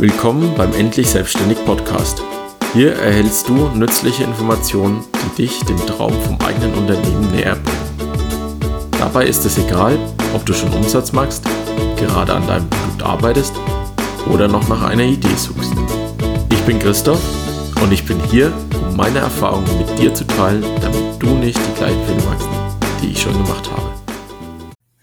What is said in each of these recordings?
Willkommen beim Endlich Selbstständig Podcast. Hier erhältst du nützliche Informationen, die dich dem Traum vom eigenen Unternehmen näher bringen. Dabei ist es egal, ob du schon Umsatz machst, gerade an deinem Produkt arbeitest oder noch nach einer Idee suchst. Ich bin Christoph und ich bin hier, um meine Erfahrungen mit dir zu teilen, damit du nicht die gleichen Fehler machst, die ich schon gemacht habe.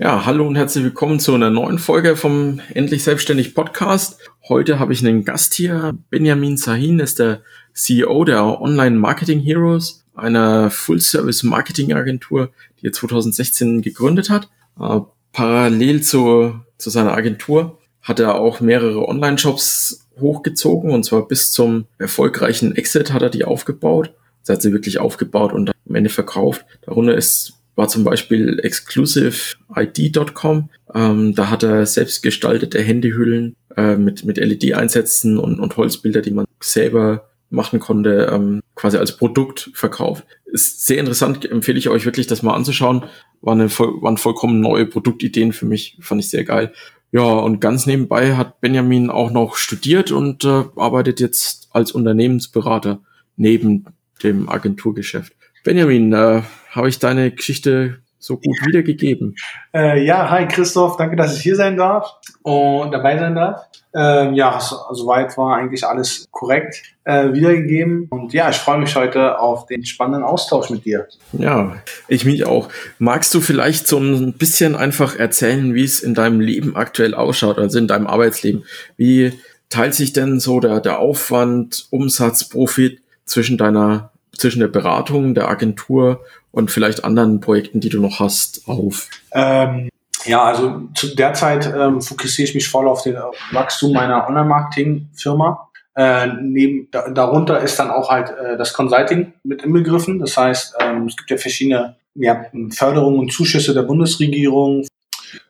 Ja, hallo und herzlich willkommen zu einer neuen Folge vom Endlich Selbstständig Podcast. Heute habe ich einen Gast hier. Benjamin Sahin ist der CEO der Online Marketing Heroes, einer Full-Service Marketing Agentur, die er 2016 gegründet hat. Äh, parallel zu, zu seiner Agentur hat er auch mehrere Online-Shops hochgezogen und zwar bis zum erfolgreichen Exit hat er die aufgebaut. Er hat sie wirklich aufgebaut und am Ende verkauft. Darunter ist war zum Beispiel exclusiveid.com. Ähm, da hat er selbst gestaltete Handyhüllen äh, mit, mit LED-Einsätzen und, und Holzbilder, die man selber machen konnte, ähm, quasi als Produkt verkauft. Ist sehr interessant, empfehle ich euch wirklich, das mal anzuschauen. War eine, waren vollkommen neue Produktideen für mich, fand ich sehr geil. Ja, und ganz nebenbei hat Benjamin auch noch studiert und äh, arbeitet jetzt als Unternehmensberater neben dem Agenturgeschäft. Benjamin, äh, habe ich deine Geschichte so gut wiedergegeben? Äh, ja, hi Christoph, danke, dass ich hier sein darf und dabei sein darf. Ähm, ja, so, soweit war eigentlich alles korrekt äh, wiedergegeben. Und ja, ich freue mich heute auf den spannenden Austausch mit dir. Ja, ich mich auch. Magst du vielleicht so ein bisschen einfach erzählen, wie es in deinem Leben aktuell ausschaut, also in deinem Arbeitsleben? Wie teilt sich denn so der, der Aufwand, Umsatz, Profit zwischen deiner zwischen der Beratung, der Agentur und vielleicht anderen Projekten, die du noch hast, auf? Ähm, ja, also zu der Zeit ähm, fokussiere ich mich voll auf den Wachstum meiner Online-Marketing-Firma. Äh, neben, da, darunter ist dann auch halt äh, das Consulting mit inbegriffen. Das heißt, ähm, es gibt ja verschiedene ja, Förderungen und Zuschüsse der Bundesregierung,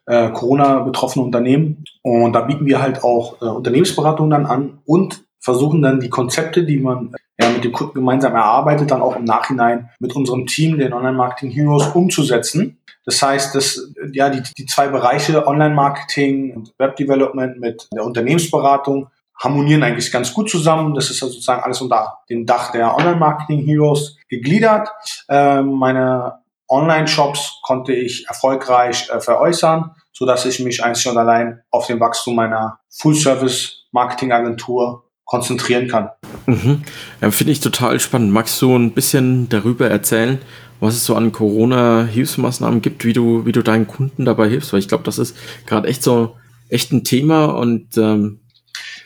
äh, Corona-betroffene Unternehmen. Und da bieten wir halt auch äh, Unternehmensberatungen dann an und versuchen dann die Konzepte, die man ja, mit dem Kunden gemeinsam erarbeitet, dann auch im Nachhinein mit unserem Team, den Online Marketing Heroes, umzusetzen. Das heißt, dass ja die, die zwei Bereiche Online Marketing und Web Development mit der Unternehmensberatung harmonieren eigentlich ganz gut zusammen. Das ist also sozusagen alles unter dem Dach der Online Marketing Heroes gegliedert. Ähm, meine Online-Shops konnte ich erfolgreich äh, veräußern, so dass ich mich einzig und allein auf den Wachstum meiner Full-Service-Marketing-Agentur konzentrieren kann. Mhm. Ja, Finde ich total spannend. Magst du ein bisschen darüber erzählen, was es so an Corona-Hilfsmaßnahmen gibt, wie du, wie du deinen Kunden dabei hilfst? Weil ich glaube, das ist gerade echt so echt ein Thema und ähm,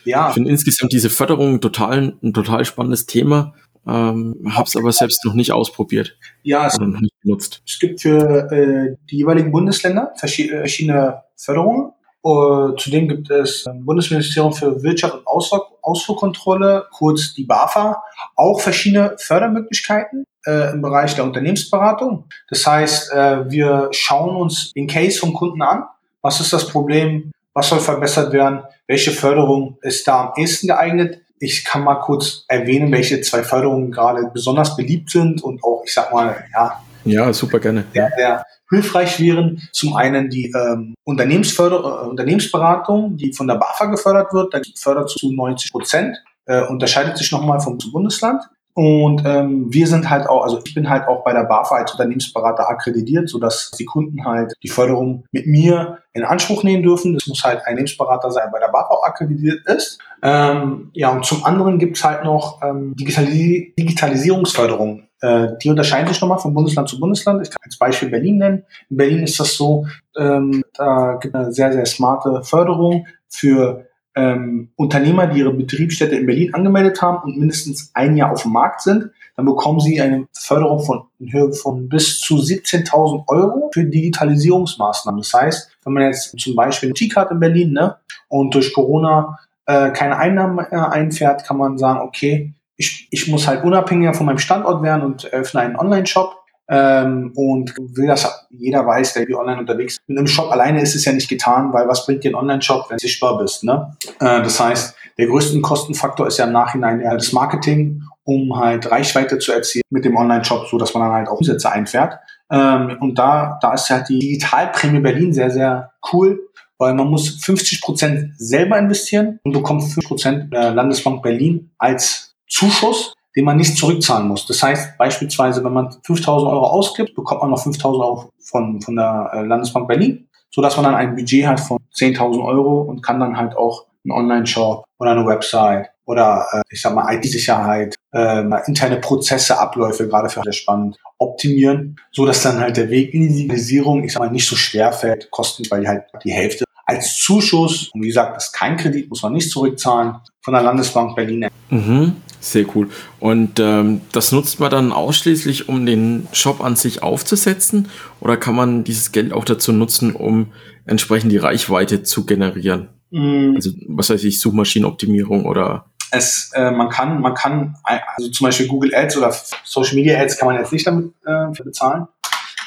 ja. ich finde insgesamt diese Förderung total ein total spannendes Thema. Ähm, habe es aber selbst noch nicht ausprobiert. Ja, es, nicht benutzt. es gibt für äh, die jeweiligen Bundesländer verschiedene Förderungen. Uh, zudem gibt es im Bundesministerium für Wirtschaft und Ausfuhr, Ausfuhrkontrolle, kurz die BAFA, auch verschiedene Fördermöglichkeiten äh, im Bereich der Unternehmensberatung. Das heißt, äh, wir schauen uns den Case vom Kunden an. Was ist das Problem? Was soll verbessert werden? Welche Förderung ist da am ehesten geeignet? Ich kann mal kurz erwähnen, welche zwei Förderungen gerade besonders beliebt sind und auch, ich sag mal, ja. Ja, super gerne. Der, der hilfreich wären. Zum einen die ähm, Unternehmensförder äh, Unternehmensberatung, die von der BAFA gefördert wird. Da fördert zu 90 Prozent. Äh, unterscheidet sich nochmal vom Bundesland. Und ähm, wir sind halt auch, also ich bin halt auch bei der BAFA als Unternehmensberater akkreditiert, sodass die Kunden halt die Förderung mit mir in Anspruch nehmen dürfen. Das muss halt ein Unternehmensberater sein, bei der BAFA auch akkreditiert ist. Ähm, ja, und zum anderen gibt's halt noch ähm, Digitalis Digitalisierungsförderung. Äh, die unterscheiden sich nochmal von Bundesland zu Bundesland. Ich kann als Beispiel Berlin nennen. In Berlin ist das so, ähm, da gibt es eine sehr, sehr smarte Förderung für ähm, Unternehmer, die ihre Betriebsstätte in Berlin angemeldet haben und mindestens ein Jahr auf dem Markt sind. Dann bekommen sie eine Förderung von, in Höhe von bis zu 17.000 Euro für Digitalisierungsmaßnahmen. Das heißt, wenn man jetzt zum Beispiel eine hat in Berlin ne, und durch Corona äh, keine Einnahmen äh, einfährt, kann man sagen, okay, ich, ich muss halt unabhängiger von meinem Standort werden und eröffne einen Online-Shop ähm, und will das, jeder weiß, der wie online unterwegs ist. Mit einem Shop alleine ist es ja nicht getan, weil was bringt dir ein Online-Shop, wenn du sichtbar bist? Ne? Äh, das heißt, der größte Kostenfaktor ist ja im Nachhinein eher das Marketing, um halt Reichweite zu erzielen mit dem Online-Shop, so dass man dann halt auch Umsätze einfährt. Ähm, und da, da ist halt die Digitalprämie Berlin sehr, sehr cool, weil man muss 50 Prozent selber investieren und bekommt 5 Prozent der Landesbank Berlin als Zuschuss, den man nicht zurückzahlen muss. Das heißt beispielsweise, wenn man 5000 Euro ausgibt, bekommt man noch 5000 Euro von, von der äh, Landesbank Berlin, so dass man dann ein Budget hat von 10.000 Euro und kann dann halt auch einen Online-Shop oder eine Website oder äh, ich sag mal IT-Sicherheit, äh, interne Prozesse, Abläufe, gerade für alle spannend, optimieren, so dass dann halt der Weg in die Digitalisierung, ich sag mal, nicht so schwer fällt, kosten, weil halt die Hälfte als Zuschuss, und wie gesagt, das ist kein Kredit, muss man nicht zurückzahlen, von der Landesbank Berlin. Mhm, sehr cool. Und ähm, das nutzt man dann ausschließlich, um den Shop an sich aufzusetzen? Oder kann man dieses Geld auch dazu nutzen, um entsprechend die Reichweite zu generieren? Mhm. Also, was weiß ich, Suchmaschinenoptimierung oder es, äh, man kann, man kann, also zum Beispiel Google Ads oder Social Media Ads kann man jetzt nicht damit äh, bezahlen.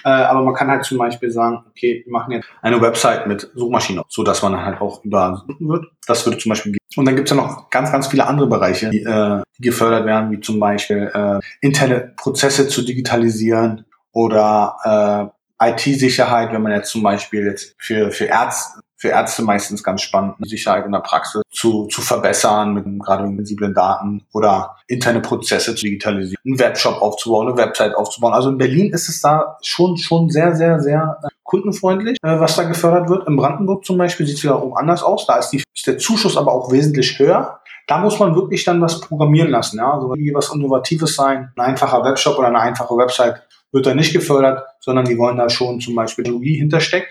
Äh, aber man kann halt zum Beispiel sagen, okay, wir machen jetzt eine Website mit Suchmaschinen, so dass man halt auch überall suchen wird. Das würde zum Beispiel gehen. Und dann gibt es ja noch ganz, ganz viele andere Bereiche, die, äh, die gefördert werden, wie zum Beispiel äh, interne Prozesse zu digitalisieren oder äh, IT-Sicherheit, wenn man jetzt zum Beispiel jetzt für, für Ärzte, für Ärzte meistens ganz spannend, Sicherheit in der Praxis zu, zu verbessern mit gerade mit sensiblen Daten oder interne Prozesse zu digitalisieren, einen Webshop aufzubauen, eine Website aufzubauen. Also in Berlin ist es da schon, schon sehr, sehr, sehr äh, kundenfreundlich, äh, was da gefördert wird. In Brandenburg zum Beispiel sieht es wiederum anders aus. Da ist, die, ist der Zuschuss aber auch wesentlich höher. Da muss man wirklich dann was programmieren lassen. Ja? Also irgendwie was Innovatives sein. Ein einfacher Webshop oder eine einfache Website wird da nicht gefördert, sondern die wollen da schon zum Beispiel Technologie hintersteckt.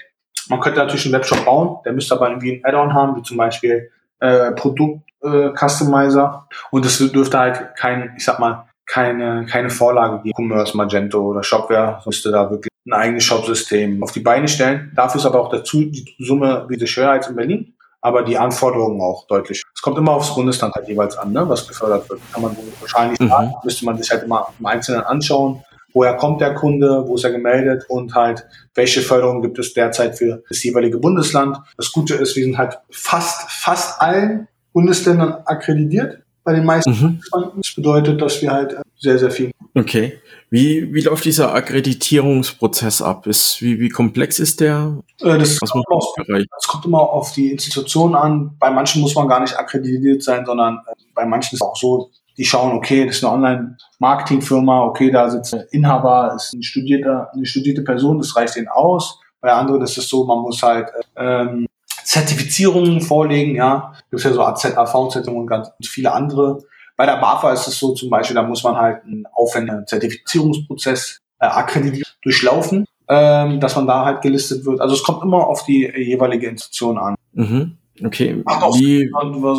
Man könnte natürlich einen Webshop bauen, der müsste aber irgendwie ein Add-on haben, wie zum Beispiel äh, Produkt-Customizer. Äh, und es dürfte halt kein, ich sag mal, keine, keine Vorlage geben. Commerce, Magento oder Shopware müsste da wirklich ein eigenes Shopsystem auf die Beine stellen. Dafür ist aber auch dazu die Summe wie die Schwerheit in Berlin, aber die Anforderungen auch deutlich. Es kommt immer aufs Bundesland halt jeweils an, ne, was gefördert wird. Kann man wahrscheinlich mhm. sagen, müsste man sich halt immer im Einzelnen anschauen woher kommt der Kunde, wo ist er gemeldet und halt, welche Förderung gibt es derzeit für das jeweilige Bundesland. Das Gute ist, wir sind halt fast, fast allen Bundesländern akkreditiert bei den meisten mhm. Das bedeutet, dass wir halt sehr, sehr viel. Okay. Wie, wie läuft dieser Akkreditierungsprozess ab? Ist, wie, wie komplex ist der? Äh, das, kommt auf, das kommt immer auf die Institution an. Bei manchen muss man gar nicht akkreditiert sein, sondern äh, bei manchen ist es auch so, die schauen, okay, das ist eine Online-Marketing-Firma, okay, da sitzt ein Inhaber, ist ein studierter, eine studierte Person, das reicht ihnen aus. Bei anderen ist es so, man muss halt ähm, Zertifizierungen vorlegen, ja. Gibt ja so AZAV-Zertifizierungen und ganz viele andere. Bei der BAFA ist es so zum Beispiel, da muss man halt einen aufwendigen Zertifizierungsprozess äh, akkreditiert durchlaufen, ähm, dass man da halt gelistet wird. Also es kommt immer auf die jeweilige Institution an. Mhm. Okay. Wie,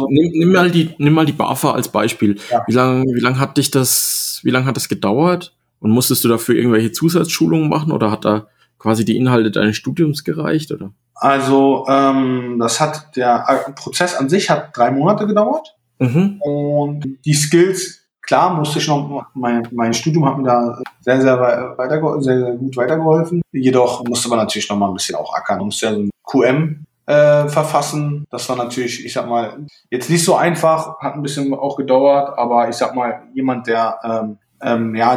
nimm, nimm, mal die, nimm mal die BAFA als Beispiel. Ja. Wie lange wie lang hat dich das, wie lange hat das gedauert? Und musstest du dafür irgendwelche Zusatzschulungen machen oder hat da quasi die Inhalte deines Studiums gereicht? Oder? Also ähm, das hat der äh, Prozess an sich hat drei Monate gedauert. Mhm. Und die Skills, klar, musste ich noch, mein, mein Studium hat mir da sehr, sehr, weiter, sehr, sehr gut weitergeholfen. Jedoch musste man natürlich noch mal ein bisschen auch ackern. Man musste ja so ein QM äh, verfassen. Das war natürlich, ich sag mal, jetzt nicht so einfach, hat ein bisschen auch gedauert, aber ich sag mal, jemand, der ähm, ähm, ja,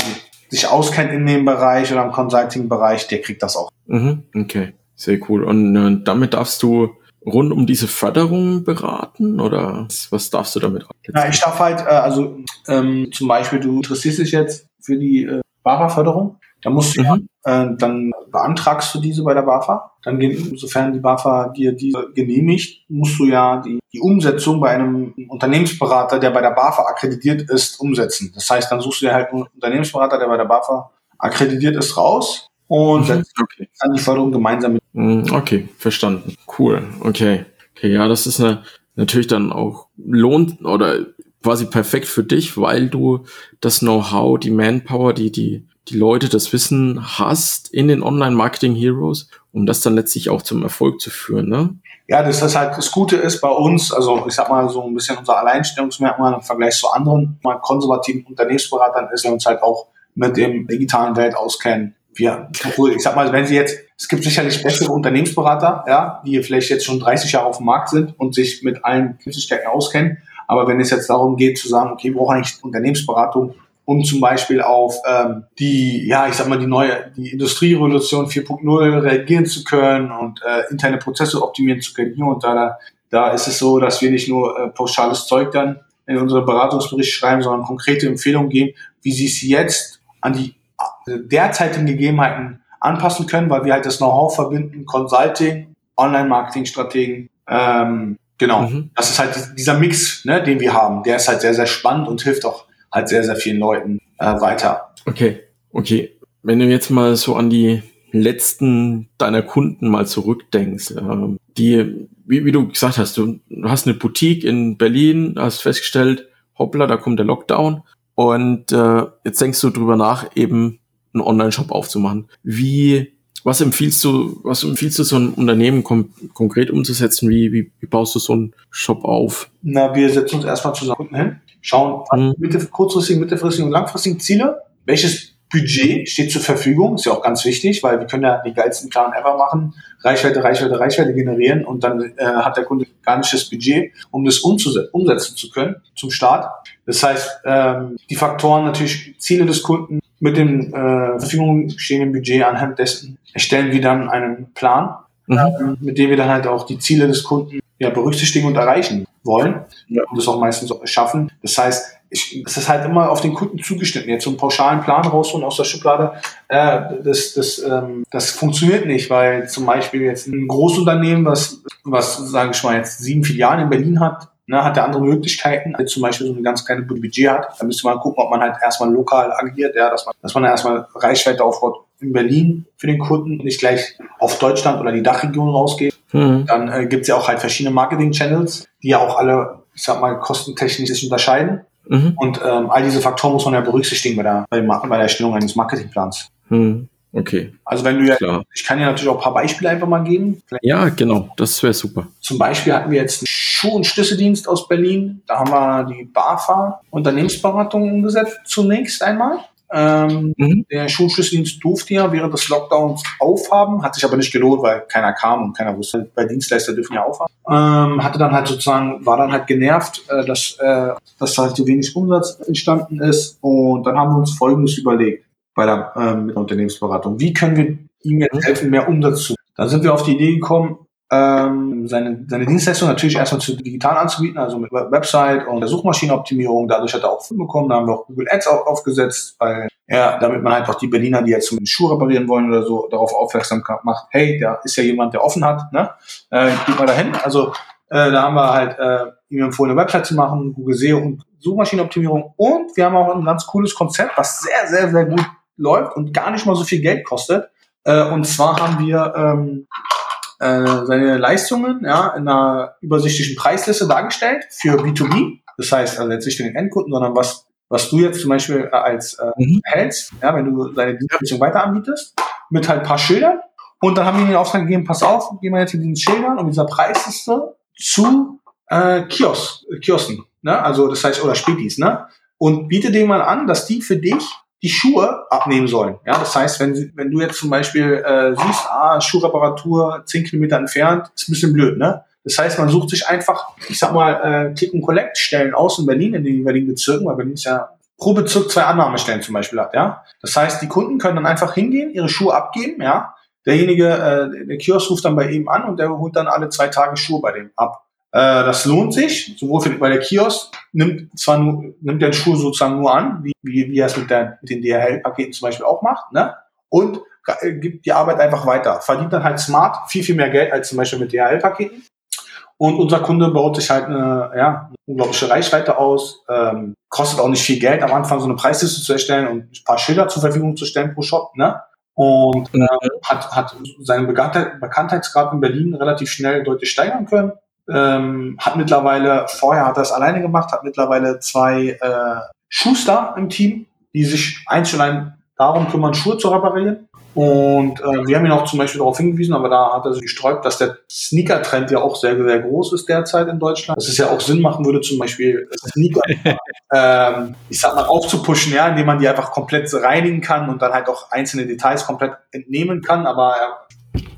sich auskennt in dem Bereich oder im Consulting-Bereich, der kriegt das auch. Mhm, okay, sehr cool. Und äh, damit darfst du rund um diese Förderung beraten oder was darfst du damit? Ja, ich darf halt, äh, also ähm, zum Beispiel, du interessierst dich jetzt für die äh, BAFA-Förderung, da musst du mhm. ja, äh, dann beantragst du diese bei der BAFA. Dann, sofern die BAFA dir diese genehmigt, musst du ja die, die Umsetzung bei einem Unternehmensberater, der bei der BAFA akkreditiert ist, umsetzen. Das heißt, dann suchst du dir halt einen Unternehmensberater, der bei der BAFA akkreditiert ist, raus und mhm. setzt okay. dann die Förderung gemeinsam mit. Mhm, okay, verstanden. Cool. Okay. Okay, ja, das ist eine, natürlich dann auch lohnt oder quasi perfekt für dich, weil du das Know-how, die Manpower, die, die die Leute das Wissen hast in den Online-Marketing-Heroes, um das dann letztlich auch zum Erfolg zu führen, ne? Ja, das ist halt das Gute ist bei uns, also ich sag mal so ein bisschen unser Alleinstellungsmerkmal im Vergleich zu anderen mal konservativen Unternehmensberatern ist, wir uns halt auch mit dem digitalen Welt auskennen. Wir, obwohl, ich sag mal, wenn Sie jetzt, es gibt sicherlich bessere Unternehmensberater, ja, die vielleicht jetzt schon 30 Jahre auf dem Markt sind und sich mit allen Möglichkeiten auskennen. Aber wenn es jetzt darum geht zu sagen, okay, wir brauchen eigentlich Unternehmensberatung um zum Beispiel auf ähm, die, ja, ich sag mal, die neue, die Industrierevolution 4.0 reagieren zu können und äh, interne Prozesse optimieren zu können. Hier und da, da ist es so, dass wir nicht nur äh, pauschales Zeug dann in unsere Beratungsbericht schreiben, sondern konkrete Empfehlungen geben, wie sie es jetzt an die äh, derzeitigen Gegebenheiten anpassen können, weil wir halt das Know-how verbinden, Consulting, Online-Marketing-Strategen, ähm, genau. Mhm. Das ist halt dieser Mix, ne, den wir haben. Der ist halt sehr, sehr spannend und hilft auch halt sehr, sehr vielen Leuten äh, weiter. Okay, okay. Wenn du jetzt mal so an die letzten deiner Kunden mal zurückdenkst, äh, die, wie, wie du gesagt hast, du, hast eine Boutique in Berlin, hast festgestellt, hoppla, da kommt der Lockdown und äh, jetzt denkst du drüber nach, eben einen Online-Shop aufzumachen. Wie, was empfiehlst du, was empfiehlst du so ein Unternehmen konkret umzusetzen? Wie, wie, wie baust du so einen Shop auf? Na, wir setzen uns erstmal zusammen hin, schauen mhm. mittel, kurzfristigen, mittelfristigen und langfristigen Ziele. Welches Budget steht zur Verfügung, ist ja auch ganz wichtig, weil wir können ja die geilsten Plan ever machen, Reichweite, Reichweite, Reichweite generieren und dann äh, hat der Kunde gar nicht das Budget, um das umsetzen zu können zum Start. Das heißt, ähm, die Faktoren natürlich Ziele des Kunden mit dem äh, Verfügung stehenden Budget anhand dessen erstellen wir dann einen Plan, mhm. ähm, mit dem wir dann halt auch die Ziele des Kunden ja, berücksichtigen und erreichen wollen ja. und das auch meistens auch schaffen. Das heißt, ich, es ist halt immer auf den Kunden zugeschnitten. Jetzt so einen pauschalen Plan rausholen aus der Schublade, äh, das, das, ähm, das funktioniert nicht, weil zum Beispiel jetzt ein Großunternehmen, was, was sage ich mal jetzt sieben Filialen in Berlin hat, ne, hat er andere Möglichkeiten, als zum Beispiel so eine ganz kleine Budget hat. Da müsste man gucken, ob man halt erstmal lokal agiert, ja, dass man, dass man erstmal Reichweite aufbaut in Berlin für den Kunden, nicht gleich auf Deutschland oder die Dachregion rausgeht. Mhm. Dann äh, gibt es ja auch halt verschiedene Marketing-Channels, die ja auch alle, ich sag mal, kostentechnisch sich unterscheiden. Mhm. Und ähm, all diese Faktoren muss man ja berücksichtigen bei der, bei, bei der Erstellung eines Marketingplans. Mhm. Okay. Also wenn du ja, Klar. ich kann ja natürlich auch ein paar Beispiele einfach mal geben. Vielleicht ja, genau, das wäre super. Zum Beispiel hatten wir jetzt einen Schuh- und Schlüsseldienst aus Berlin. Da haben wir die BAFA Unternehmensberatung umgesetzt zunächst einmal. Ähm, mhm. Der Schulschlüsseldienst durfte ja während des Lockdowns aufhaben, hat sich aber nicht gelohnt, weil keiner kam und keiner wusste, bei Dienstleister dürfen ja aufhaben. Ähm, hatte dann halt sozusagen, war dann halt genervt, äh, dass, äh, dass halt so wenig Umsatz entstanden ist. Und dann haben wir uns Folgendes überlegt bei der, mit der Unternehmensberatung. Wie können wir ihm jetzt helfen, mehr Umsatz zu? Dann sind wir auf die Idee gekommen, ähm, seine, seine Dienstleistung natürlich erstmal zu digital anzubieten, also mit Website und der Suchmaschinenoptimierung. Dadurch hat er auch Kunden bekommen. Da haben wir auch Google Ads auch aufgesetzt, weil ja, damit man halt auch die Berliner, die jetzt zum Schuh reparieren wollen oder so, darauf aufmerksam macht, hey, da ist ja jemand, der offen hat, ne? Äh, geht mal dahin. Also äh, da haben wir halt äh, ihm empfohlen, eine Website zu machen, Google SEO und Suchmaschinenoptimierung. Und wir haben auch ein ganz cooles Konzept, was sehr, sehr, sehr gut läuft und gar nicht mal so viel Geld kostet. Äh, und zwar haben wir ähm, äh, seine Leistungen ja, in einer übersichtlichen Preisliste dargestellt für B2B. Das heißt also jetzt nicht für den Endkunden, sondern was, was du jetzt zum Beispiel äh, als äh, mhm. hältst, ja, wenn du deine Dienstleistung weiter anbietest, mit halt ein paar Schildern. Und dann haben wir den Auftrag gegeben, pass auf, gehen wir jetzt mit diesen Schildern und dieser Preisliste zu äh, Kiosk, Kiosken, ne? also das heißt, oder Spätis, ne? und biete denen mal an, dass die für dich die Schuhe abnehmen sollen. Ja, das heißt, wenn, wenn du jetzt zum Beispiel äh, siehst, ah, Schuhreparatur zehn Kilometer entfernt, ist ein bisschen blöd, ne? Das heißt, man sucht sich einfach, ich sag mal, äh, Click and Collect Stellen aus in Berlin, in den jeweiligen Bezirken, weil Berlin ist ja pro Bezirk zwei Annahmestellen zum Beispiel hat, ja. Das heißt, die Kunden können dann einfach hingehen, ihre Schuhe abgeben, ja. Derjenige, äh, der Kiosk ruft dann bei ihm an und der holt dann alle zwei Tage Schuhe bei dem ab. Äh, das lohnt sich, sowohl für, weil der Kiosk nimmt zwar nur, nimmt den Schuh sozusagen nur an, wie, wie, wie er es mit, der, mit den DHL-Paketen zum Beispiel auch macht, ne? Und äh, gibt die Arbeit einfach weiter. Verdient dann halt smart viel, viel mehr Geld als zum Beispiel mit DHL-Paketen. Und unser Kunde baut sich halt eine, ja, eine unglaubliche Reichweite aus, ähm, kostet auch nicht viel Geld am Anfang so eine Preisliste zu erstellen und ein paar Schilder zur Verfügung zu stellen pro Shop, ne? Und äh, hat, hat seinen Bekanntheitsgrad in Berlin relativ schnell deutlich steigern können ähm, hat mittlerweile, vorher hat er es alleine gemacht, hat mittlerweile zwei äh, Schuster im Team, die sich einzeln allein darum kümmern, Schuhe zu reparieren. Und äh, wir haben ihn auch zum Beispiel darauf hingewiesen, aber da hat er sich gesträubt, dass der Sneaker-Trend ja auch sehr, sehr groß ist derzeit in Deutschland. Dass es ja auch Sinn machen würde, zum Beispiel Sneaker, ähm, ich sag mal, aufzupushen, ja, indem man die einfach komplett reinigen kann und dann halt auch einzelne Details komplett entnehmen kann. Aber er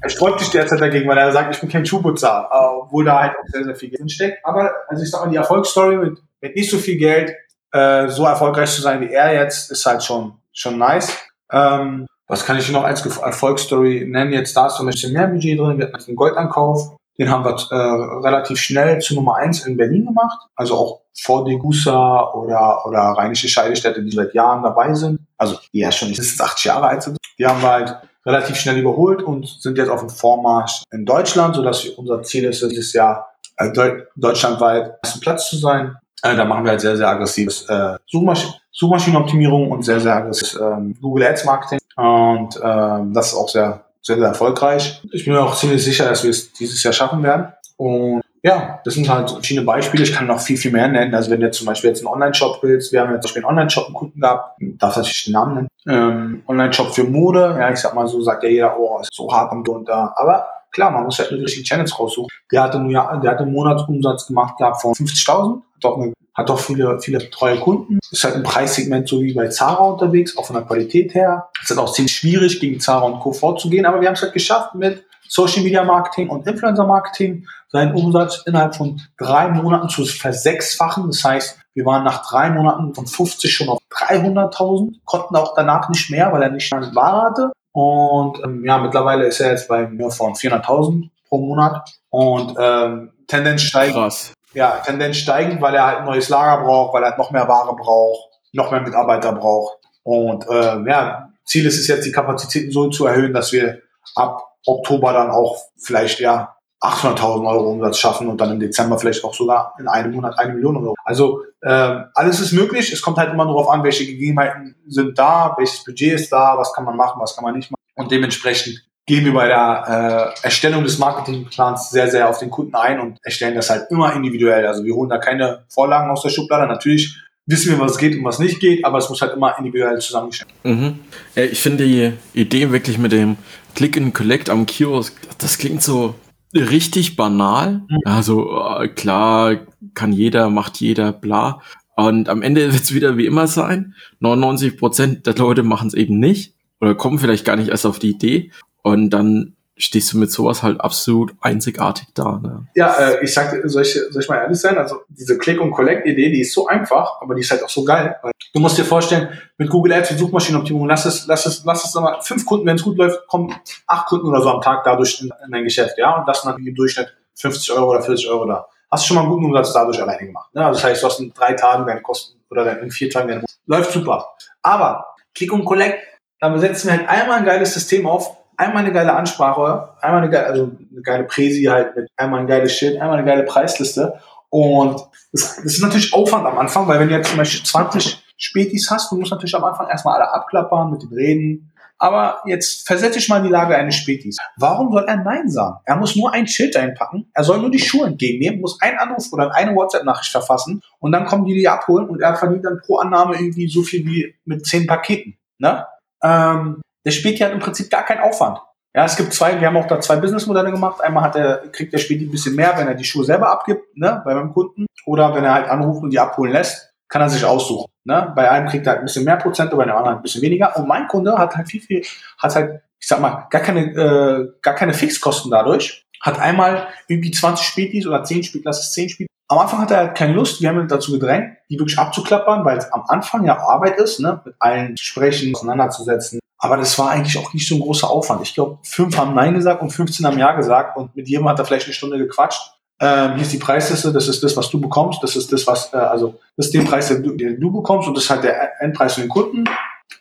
er sträubt sich derzeit dagegen, weil er sagt, ich bin kein Schuhputzer, obwohl da halt auch sehr, sehr viel Geld steckt. Aber also ich sag mal, die Erfolgsstory mit, mit nicht so viel Geld äh, so erfolgreich zu sein wie er jetzt, ist halt schon, schon nice. Ähm, was kann ich noch als Erfolgsstory nennen? Jetzt da ist so ein bisschen mehr Budget drin. Wir hatten einen Goldankauf. Den haben wir äh, relativ schnell zu Nummer eins in Berlin gemacht. Also auch vor Degussa oder, oder Rheinische Scheidestädte, die seit Jahren dabei sind. Also die ja schon mindestens acht Jahre alt sind. Die haben wir halt relativ schnell überholt und sind jetzt auf dem Vormarsch in Deutschland, sodass unser Ziel ist, dieses Jahr äh, deutschlandweit ersten Platz zu sein. Äh, da machen wir halt sehr, sehr aggressives äh, Suchmasch Suchmaschinenoptimierung und sehr, sehr aggressives ähm, Google Ads Marketing. Und ähm, das ist auch sehr, sehr, sehr erfolgreich. Ich bin mir auch ziemlich sicher, dass wir es dieses Jahr schaffen werden. Und ja, das sind halt verschiedene Beispiele. Ich kann noch viel, viel mehr nennen. Also wenn du zum Beispiel jetzt einen Online-Shop willst, wir haben jetzt zum Beispiel einen Online-Shop einen Kunden gehabt, darf natürlich den Namen nennen. Ähm, Online-Shop für Mode, ja, ich sag mal so, sagt ja jeder, oh, ist so hart und da. Aber klar, man muss halt nur die richtigen Channels raussuchen. Der hatte, einen Monatsumsatz gemacht gehabt von 50.000, hat doch, eine, hat doch viele, viele treue Kunden. Ist halt ein Preissegment so wie bei Zara unterwegs, auch von der Qualität her. Ist halt auch ziemlich schwierig, gegen Zara und Co. vorzugehen, aber wir haben es halt geschafft mit Social Media Marketing und Influencer Marketing seinen Umsatz innerhalb von drei Monaten zu versechsfachen. Das heißt, wir waren nach drei Monaten von 50 schon auf 300.000, konnten auch danach nicht mehr, weil er nicht mehr Ware hatte. Und ähm, ja, mittlerweile ist er jetzt bei mir von 400.000 pro Monat und ähm, Tendenz steigend. Krass. Ja, Tendenz steigend, weil er halt ein neues Lager braucht, weil er halt noch mehr Ware braucht, noch mehr Mitarbeiter braucht. Und äh, ja, Ziel ist es jetzt, die Kapazitäten so zu erhöhen, dass wir ab Oktober dann auch vielleicht ja 800.000 Euro Umsatz schaffen und dann im Dezember vielleicht auch sogar in einem Monat eine Million Euro. Also äh, alles ist möglich. Es kommt halt immer darauf an, welche Gegebenheiten sind da, welches Budget ist da, was kann man machen, was kann man nicht machen. Und dementsprechend gehen wir bei der äh, Erstellung des Marketingplans sehr, sehr auf den Kunden ein und erstellen das halt immer individuell. Also wir holen da keine Vorlagen aus der Schublade. Natürlich wissen wir, was geht und was nicht geht, aber es muss halt immer individuell zusammengestellt werden. Mhm. Ich finde die Idee wirklich mit dem Click and Collect am Kiosk, das klingt so richtig banal. Mhm. Also äh, klar, kann jeder, macht jeder, bla. Und am Ende wird es wieder wie immer sein. 99 Prozent der Leute machen es eben nicht oder kommen vielleicht gar nicht erst auf die Idee. Und dann stehst du mit sowas halt absolut einzigartig da. Ne? Ja, äh, ich sag, soll ich, soll ich mal ehrlich sein? Also diese Click- und Collect-Idee, die ist so einfach, aber die ist halt auch so geil. Weil du musst dir vorstellen, mit Google Ads und Suchmaschinenoptimierung, lass es, lass es, lass es mal, fünf Kunden, wenn es gut läuft, kommen acht Kunden oder so am Tag dadurch in, in dein Geschäft, ja, und das dann im Durchschnitt 50 Euro oder 40 Euro da. Hast du schon mal einen guten Umsatz dadurch alleine gemacht. Ne? Also das heißt, du hast in drei Tagen deine Kosten oder in vier Tagen deine Läuft super. Aber Click und Collect, da setzen wir halt einmal ein geiles System auf, einmal eine geile Ansprache, einmal eine geile, also eine geile Präsi halt mit einmal ein geiles Schild, einmal eine geile Preisliste. Und das, das ist natürlich Aufwand am Anfang, weil wenn du jetzt zum Beispiel 20 Spätis hast, du musst natürlich am Anfang erstmal alle abklappern, mit dem reden. Aber jetzt versetze ich mal in die Lage eines Spätis. Warum soll er Nein sagen? Er muss nur ein Schild einpacken, er soll nur die Schuhe entgegennehmen, muss einen Anruf oder eine WhatsApp-Nachricht verfassen und dann kommen die die abholen und er verdient dann pro Annahme irgendwie so viel wie mit zehn Paketen. Ne? Ähm, der Späti hat im Prinzip gar keinen Aufwand. Ja, es gibt zwei, wir haben auch da zwei Businessmodelle gemacht. Einmal hat er, kriegt der Späti ein bisschen mehr, wenn er die Schuhe selber abgibt, ne, bei meinem Kunden. Oder wenn er halt anruft und die abholen lässt, kann er sich aussuchen. Ne? Bei einem kriegt er halt ein bisschen mehr Prozent, bei dem anderen ein bisschen weniger. Und mein Kunde hat halt viel, viel, hat halt, ich sag mal, gar keine, äh, gar keine Fixkosten dadurch. Hat einmal irgendwie 20 Spätis oder 10 Spätis, lass es 10 Spätis. Am Anfang hat er halt keine Lust, wir haben ihn dazu gedrängt, die wirklich abzuklappern, weil es am Anfang ja Arbeit ist, ne, mit allen sprechen, auseinanderzusetzen, aber das war eigentlich auch nicht so ein großer Aufwand. Ich glaube, fünf haben Nein gesagt und 15 haben Ja gesagt und mit jedem hat er vielleicht eine Stunde gequatscht. Ähm, hier ist die Preisliste, das ist das, was du bekommst, das ist das, was, äh, also das ist der Preis, den du, den du bekommst und das ist halt der Endpreis für den Kunden.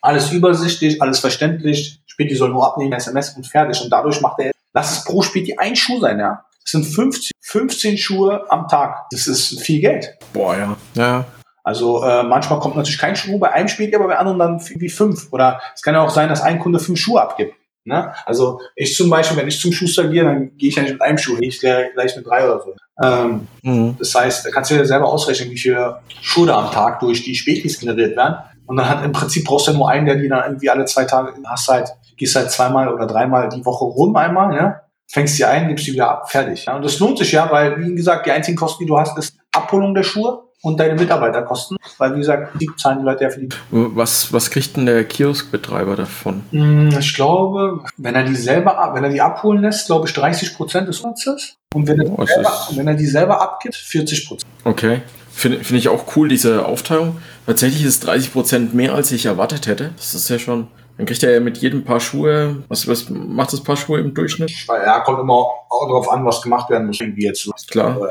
Alles übersichtlich, alles verständlich. Späti soll nur abnehmen, SMS und fertig. Und dadurch macht er, lass es pro Späti ein Schuh sein, ja. Das sind 15, 15 Schuhe am Tag. Das ist viel Geld. Boah, ja. Ja. Also äh, manchmal kommt natürlich kein Schuh bei einem Spiel, aber bei anderen dann wie fünf. Oder es kann ja auch sein, dass ein Kunde fünf Schuhe abgibt. Ne? Also ich zum Beispiel, wenn ich zum Schuster gehe, dann gehe ich ja nicht mit einem Schuh, gehe ich gleich mit drei oder so. Ähm, mhm. Das heißt, da kannst du dir selber ausrechnen, wie viele Schuhe da am Tag durch die Spätis generiert werden. Und dann hat im Prinzip brauchst du ja nur einen, der die dann irgendwie alle zwei Tage hast halt, gehst halt zweimal oder dreimal die Woche rum einmal, ja, fängst sie ein, gibst sie wieder ab, fertig. Ja? Und das lohnt sich ja, weil, wie gesagt, die einzigen Kosten, die du hast, ist Abholung der Schuhe und deine Mitarbeiterkosten, weil wie gesagt, die zahlen die Leute ja für die. Was, was kriegt denn der Kioskbetreiber davon? Hm, ich glaube, wenn er die selber, wenn er die abholen lässt, glaube ich 30 Prozent des Umsatzes. Und wenn, er oh, selber, wenn er die selber abgibt, 40 Prozent. Okay. Finde find ich auch cool, diese Aufteilung. Tatsächlich ist 30 Prozent mehr, als ich erwartet hätte. Das ist ja schon dann kriegt er ja mit jedem Paar Schuhe, was, was macht das Paar Schuhe im Durchschnitt? Ja, kommt immer auch darauf an, was gemacht werden muss, irgendwie jetzt. Klar.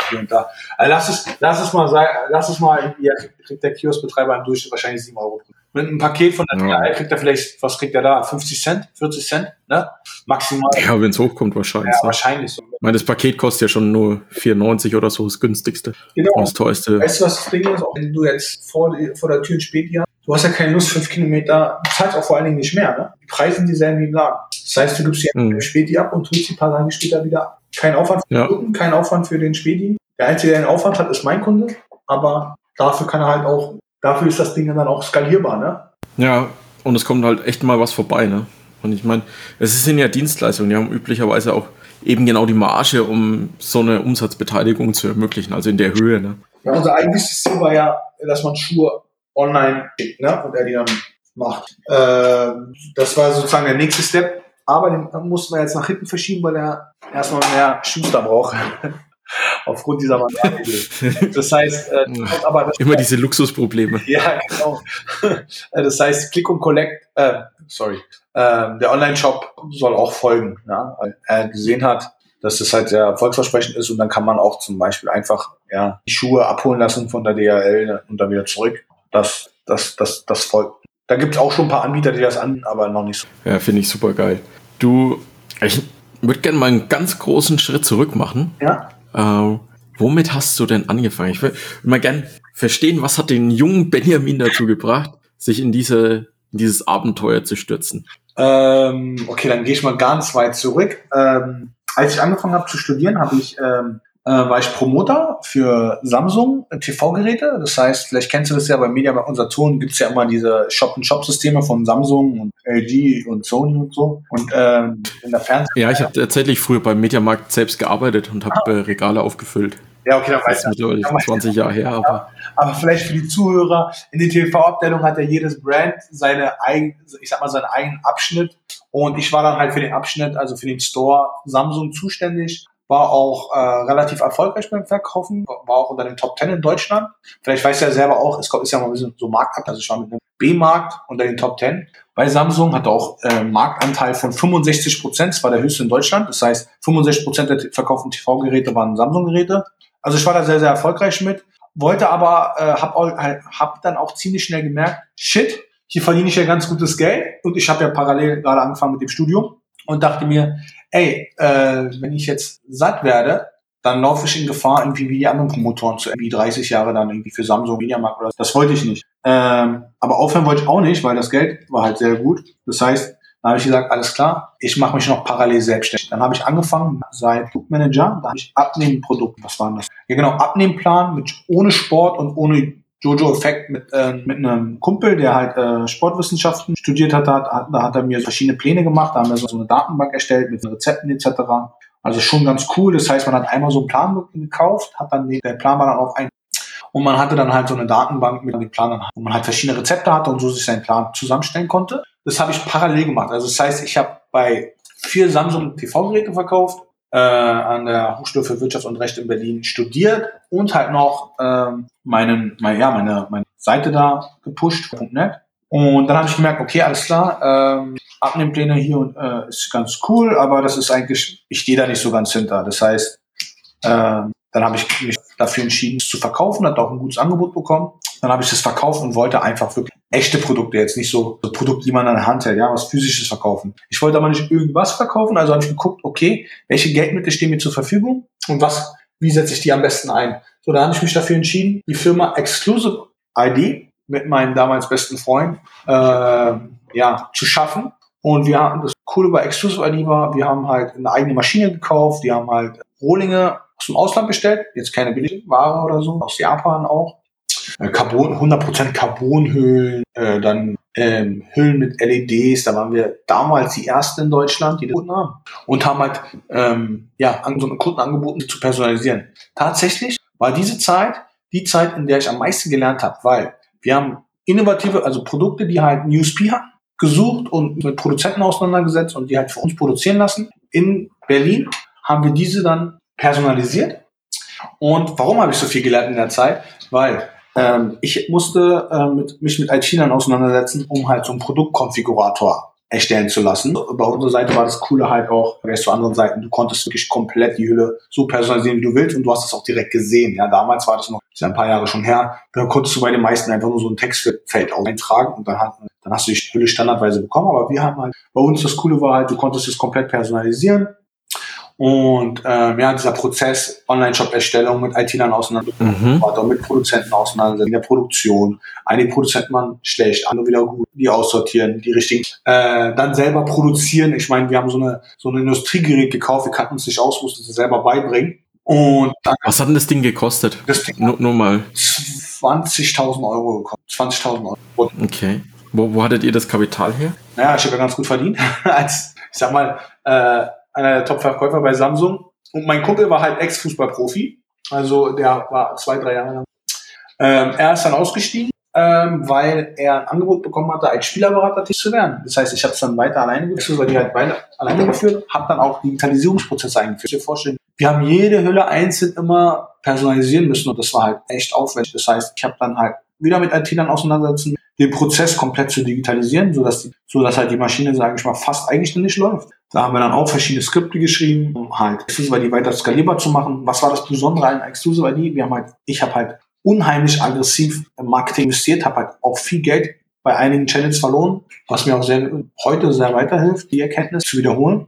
Also lass es, lass es mal sein, lass es mal, irgendwie kriegt der Kioskbetreiber im Durchschnitt wahrscheinlich 7 Euro. Mit einem Paket von der ja. kriegt er vielleicht, was kriegt er da? 50 Cent, 40 Cent, ne? Maximal. Ja, wenn es hochkommt, wahrscheinlich. Ja, ne? wahrscheinlich so. Ich meine, das Paket kostet ja schon nur 94 oder so, das günstigste. Genau. Das teuerste. Weißt du, was das Ding ist? Auch wenn du jetzt vor, vor der Tür ein Späti hast, du hast ja keine Lust, fünf Kilometer, du zahlst auch vor allen Dingen nicht mehr, ne? Die Preise sind dieselben wie im Laden. Das heißt, du gibst dir mhm. Späti ab und tust die paar Tage später wieder ab. Kein Aufwand für ja. den Kunden, kein Aufwand für den Späti. Der Einzige, der einen Aufwand hat, ist mein Kunde, aber dafür kann er halt auch, dafür ist das Ding dann auch skalierbar, ne? Ja, und es kommt halt echt mal was vorbei, ne? Und ich meine, es sind ja Dienstleistungen, die haben üblicherweise auch eben genau die Marge, um so eine Umsatzbeteiligung zu ermöglichen, also in der Höhe, ne? Ja, unser eigentliches Ziel war ja, dass man Schuhe online schickt, ne? Und er die dann macht. Äh, das war sozusagen der nächste Step. Aber den mussten wir jetzt nach hinten verschieben, weil er erstmal mehr Schuster braucht. Aufgrund dieser Variable. Das heißt, äh, aber das immer diese Luxusprobleme. Ja, genau. Äh, das heißt, Click und Collect, äh, sorry, äh, der Online-Shop soll auch folgen, ja? weil er gesehen hat, dass das halt sehr erfolgsversprechend ist und dann kann man auch zum Beispiel einfach ja, die Schuhe abholen lassen von der DHL und dann wieder zurück das, das, das, das folgt. Da gibt es auch schon ein paar Anbieter, die das an, aber noch nicht so. Ja, finde ich super geil. Du, ich würde gerne mal einen ganz großen Schritt zurück machen. Ja. Äh, womit hast du denn angefangen? Ich würde mal gerne verstehen, was hat den jungen Benjamin dazu gebracht, sich in diese in dieses Abenteuer zu stürzen? Ähm, okay, dann gehe ich mal ganz weit zurück. Ähm, als ich angefangen habe zu studieren, habe ich ähm, äh, war ich Promoter für Samsung TV-Geräte. Das heißt, vielleicht kennst du das ja bei Media bei unser Ton gibt's ja immer diese Shop-and-Shop-Systeme von Samsung und LG und Sony und so. Und äh, in der Fernseh. Ja, ich habe tatsächlich früher beim Mediamarkt selbst gearbeitet und habe ah. Äh, Regale aufgefüllt. Ja, okay, dann weiß ich. Mittlerweile 20 Jahre her, aber. Aber vielleicht für die Zuhörer, in der TV-Abteilung hat ja jedes Brand seine eigene, ich sag mal, seinen eigenen Abschnitt. Und ich war dann halt für den Abschnitt, also für den Store Samsung zuständig war auch äh, relativ erfolgreich beim Verkaufen, war auch unter den Top 10 in Deutschland. Vielleicht weiß er selber auch, es ist ja mal ein bisschen so Marktanteil, also ich war mit einem B-Markt unter den Top 10. Bei Samsung hatte auch äh, Marktanteil von 65 Prozent, das war der höchste in Deutschland. Das heißt, 65 Prozent der verkauften TV-Geräte waren Samsung-Geräte. Also ich war da sehr, sehr erfolgreich mit, wollte aber, äh, habe halt, hab dann auch ziemlich schnell gemerkt, shit, hier verdiene ich ja ganz gutes Geld und ich habe ja parallel gerade angefangen mit dem Studium und dachte mir, ey, äh, wenn ich jetzt satt werde, dann laufe ich in Gefahr, irgendwie wie die anderen Promotoren zu irgendwie 30 Jahre dann irgendwie für Samsung, Mediamarkt oder so. Das wollte ich nicht. Ähm, aber aufhören wollte ich auch nicht, weil das Geld war halt sehr gut. Das heißt, dann habe ich gesagt, alles klar, ich mache mich noch parallel selbstständig. Dann habe ich angefangen seit Manager, da habe ich Abnehmenprodukt. Was waren das? Ja genau, Abnehmplan mit ohne Sport und ohne Jojo-Effekt mit, äh, mit einem Kumpel, der halt äh, Sportwissenschaften studiert hat, hat, da hat er mir verschiedene Pläne gemacht, da haben wir so eine Datenbank erstellt mit Rezepten etc. Also schon ganz cool. Das heißt, man hat einmal so einen Plan gekauft, hat dann den, der Plan war dann auf ein und man hatte dann halt so eine Datenbank mit dem Plan, wo man halt verschiedene Rezepte hatte und so sich seinen Plan zusammenstellen konnte. Das habe ich parallel gemacht. Also das heißt, ich habe bei vier Samsung TV-Geräte verkauft, äh, an der Hochschule für Wirtschaft und Recht in Berlin studiert und halt noch ähm, meinen, mein, ja, meine, meine Seite da gepusht.net. Und dann habe ich gemerkt, okay, alles klar, ähm, Abnehmpläne hier und äh, ist ganz cool, aber das ist eigentlich, ich stehe da nicht so ganz hinter. Das heißt, ähm, dann habe ich mich dafür entschieden, es zu verkaufen, hat auch ein gutes Angebot bekommen. Dann habe ich es verkauft und wollte einfach wirklich echte Produkte, jetzt nicht so, so Produkte, die man an der Hand hält, ja, was physisches verkaufen. Ich wollte aber nicht irgendwas verkaufen, also habe ich geguckt, okay, welche Geldmittel stehen mir zur Verfügung und was, wie setze ich die am besten ein? So, da habe ich mich dafür entschieden, die Firma Exclusive ID mit meinem damals besten Freund äh, ja, zu schaffen. Und wir haben das Coole bei Exclusive ID war, wir haben halt eine eigene Maschine gekauft, wir haben halt Rohlinge aus dem Ausland bestellt, jetzt keine Billigware oder so, aus Japan auch. Äh, Carbon, 100% Carbonhüllen, äh, dann ähm, Hüllen mit LEDs, da waren wir damals die ersten in Deutschland, die das haben. Und haben halt ähm, ja, an so Kunden angeboten, zu personalisieren. Tatsächlich war diese Zeit die Zeit, in der ich am meisten gelernt habe, weil wir haben innovative, also Produkte, die halt USP haben, gesucht und mit Produzenten auseinandergesetzt und die halt für uns produzieren lassen. In Berlin haben wir diese dann personalisiert Und warum habe ich so viel gelernt in der Zeit? Weil ähm, ich musste äh, mit, mich mit IT-Lern auseinandersetzen, um halt so einen Produktkonfigurator erstellen zu lassen. Bei unserer Seite war das Coole halt auch, wer zu anderen Seiten, du konntest wirklich komplett die Hülle so personalisieren, wie du willst und du hast es auch direkt gesehen. Ja, damals war das noch, das ist ein paar Jahre schon her, da konntest du bei den meisten einfach nur so ein Textfeld eintragen und dann, hat, dann hast du die Hülle standardweise bekommen. Aber wir haben halt, bei uns das Coole war halt, du konntest es komplett personalisieren und ähm, ja, dieser Prozess Online-Shop-Erstellung mit IT-Lern auseinandersetzen, mhm. mit Produzenten auseinandersetzen, in der Produktion. Einige Produzenten waren schlecht, andere wieder gut, die aussortieren, die richtigen. Äh, dann selber produzieren. Ich meine, wir haben so eine so ein Industriegerät gekauft, wir kannten uns nicht aus, mussten es selber beibringen. Und dann, Was hat denn das Ding gekostet? Das Ding nur, nur mal. 20.000 Euro gekostet. 20.000 Euro. Okay. Wo, wo hattet ihr das Kapital her? Naja, ich habe ja ganz gut verdient. Als, ich sag mal, äh, einer der Top-Verkäufer bei Samsung. Und mein Kumpel war halt Ex-Fußballprofi. Also der war zwei, drei Jahre lang. Ähm, er ist dann ausgestiegen, ähm, weil er ein Angebot bekommen hatte, als Spielerberater tätig zu werden. Das heißt, ich habe es dann weiter alleine geführt, weil die halt beide alleine geführt, habe dann auch Digitalisierungsprozesse eingeführt. Ich dir vorstellen, wir haben jede Hülle einzeln immer personalisieren müssen und das war halt echt aufwendig. Das heißt, ich habe dann halt wieder mit IT-Lern auseinandersetzen, den Prozess komplett zu digitalisieren, sodass, die, sodass halt die Maschine, sage ich mal, fast eigenständig läuft. Da haben wir dann auch verschiedene Skripte geschrieben, um halt Exclusive ID weiter skalierbar zu machen. Was war das Besondere an Exclusive ID? Wir haben halt, ich habe halt unheimlich aggressiv im Marketing investiert, habe halt auch viel Geld bei einigen Channels verloren, was mir auch sehr, heute sehr weiterhilft, die Erkenntnis zu wiederholen.